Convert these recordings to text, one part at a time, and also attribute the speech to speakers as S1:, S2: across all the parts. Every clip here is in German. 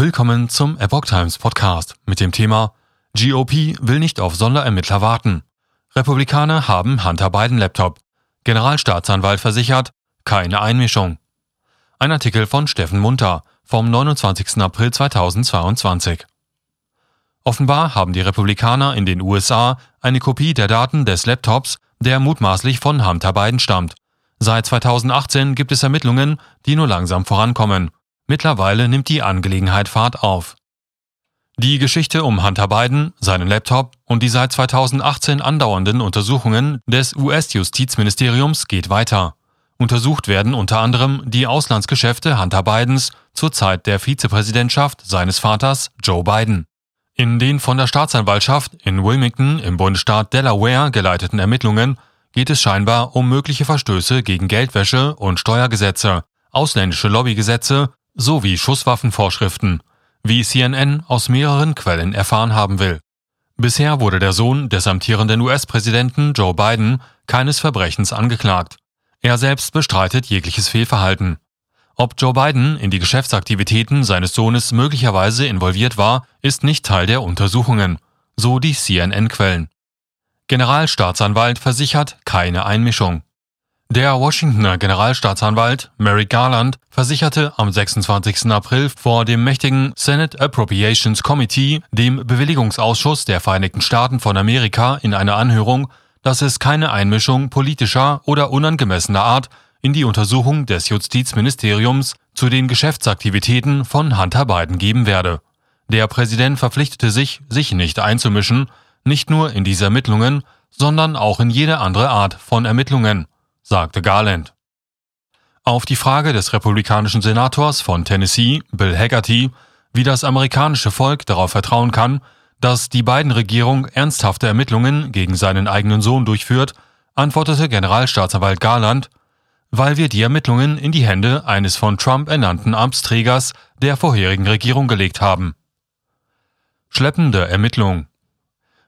S1: Willkommen zum Epoch Times Podcast mit dem Thema GOP will nicht auf Sonderermittler warten. Republikaner haben Hunter Biden Laptop. Generalstaatsanwalt versichert, keine Einmischung. Ein Artikel von Steffen Munter vom 29. April 2022. Offenbar haben die Republikaner in den USA eine Kopie der Daten des Laptops, der mutmaßlich von Hunter Biden stammt. Seit 2018 gibt es Ermittlungen, die nur langsam vorankommen. Mittlerweile nimmt die Angelegenheit Fahrt auf. Die Geschichte um Hunter Biden, seinen Laptop und die seit 2018 andauernden Untersuchungen des US-Justizministeriums geht weiter. Untersucht werden unter anderem die Auslandsgeschäfte Hunter Bidens zur Zeit der Vizepräsidentschaft seines Vaters Joe Biden. In den von der Staatsanwaltschaft in Wilmington im Bundesstaat Delaware geleiteten Ermittlungen geht es scheinbar um mögliche Verstöße gegen Geldwäsche und Steuergesetze, ausländische Lobbygesetze sowie Schusswaffenvorschriften, wie CNN aus mehreren Quellen erfahren haben will. Bisher wurde der Sohn des amtierenden US-Präsidenten Joe Biden keines Verbrechens angeklagt. Er selbst bestreitet jegliches Fehlverhalten. Ob Joe Biden in die Geschäftsaktivitäten seines Sohnes möglicherweise involviert war, ist nicht Teil der Untersuchungen, so die CNN-Quellen. Generalstaatsanwalt versichert keine Einmischung. Der Washingtoner Generalstaatsanwalt Merrick Garland versicherte am 26. April vor dem mächtigen Senate Appropriations Committee, dem Bewilligungsausschuss der Vereinigten Staaten von Amerika, in einer Anhörung, dass es keine Einmischung politischer oder unangemessener Art in die Untersuchung des Justizministeriums zu den Geschäftsaktivitäten von Hunter Biden geben werde. Der Präsident verpflichtete sich, sich nicht einzumischen, nicht nur in diese Ermittlungen, sondern auch in jede andere Art von Ermittlungen sagte Garland. Auf die Frage des republikanischen Senators von Tennessee, Bill Haggerty, wie das amerikanische Volk darauf vertrauen kann, dass die beiden Regierung ernsthafte Ermittlungen gegen seinen eigenen Sohn durchführt, antwortete Generalstaatsanwalt Garland, weil wir die Ermittlungen in die Hände eines von Trump ernannten Amtsträgers der vorherigen Regierung gelegt haben. Schleppende Ermittlung.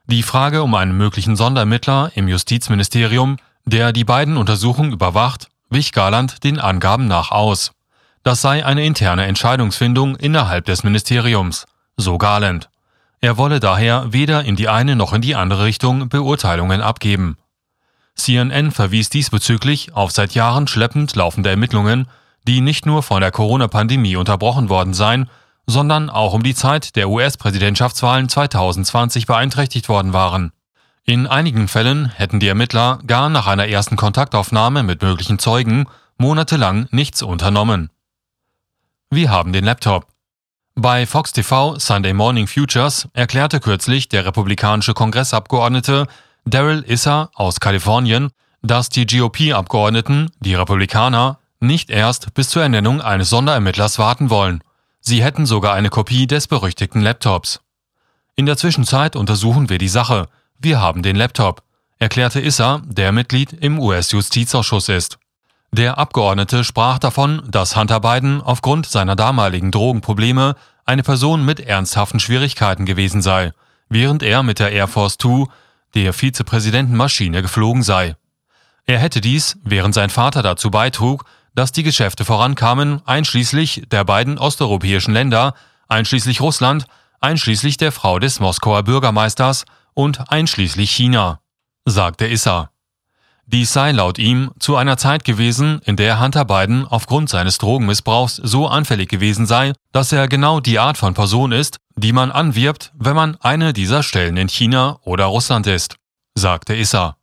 S1: Die Frage um einen möglichen Sonderermittler im Justizministerium der die beiden Untersuchungen überwacht, wich Garland den Angaben nach aus. Das sei eine interne Entscheidungsfindung innerhalb des Ministeriums, so Garland. Er wolle daher weder in die eine noch in die andere Richtung Beurteilungen abgeben. CNN verwies diesbezüglich auf seit Jahren schleppend laufende Ermittlungen, die nicht nur von der Corona-Pandemie unterbrochen worden seien, sondern auch um die Zeit der US-Präsidentschaftswahlen 2020 beeinträchtigt worden waren. In einigen Fällen hätten die Ermittler gar nach einer ersten Kontaktaufnahme mit möglichen Zeugen monatelang nichts unternommen. Wir haben den Laptop. Bei Fox TV Sunday Morning Futures erklärte kürzlich der republikanische Kongressabgeordnete Daryl Issa aus Kalifornien, dass die GOP-Abgeordneten, die Republikaner, nicht erst bis zur Ernennung eines Sonderermittlers warten wollen. Sie hätten sogar eine Kopie des berüchtigten Laptops. In der Zwischenzeit untersuchen wir die Sache, wir haben den Laptop, erklärte Issa, der Mitglied im US-Justizausschuss ist. Der Abgeordnete sprach davon, dass Hunter Biden aufgrund seiner damaligen Drogenprobleme eine Person mit ernsthaften Schwierigkeiten gewesen sei, während er mit der Air Force Two, der Vizepräsidentenmaschine, geflogen sei. Er hätte dies, während sein Vater dazu beitrug, dass die Geschäfte vorankamen, einschließlich der beiden osteuropäischen Länder, einschließlich Russland, einschließlich der Frau des Moskauer Bürgermeisters und einschließlich China, sagte Issa. Dies sei laut ihm zu einer Zeit gewesen, in der Hunter Biden aufgrund seines Drogenmissbrauchs so anfällig gewesen sei, dass er genau die Art von Person ist, die man anwirbt, wenn man eine dieser Stellen in China oder Russland ist, sagte Issa.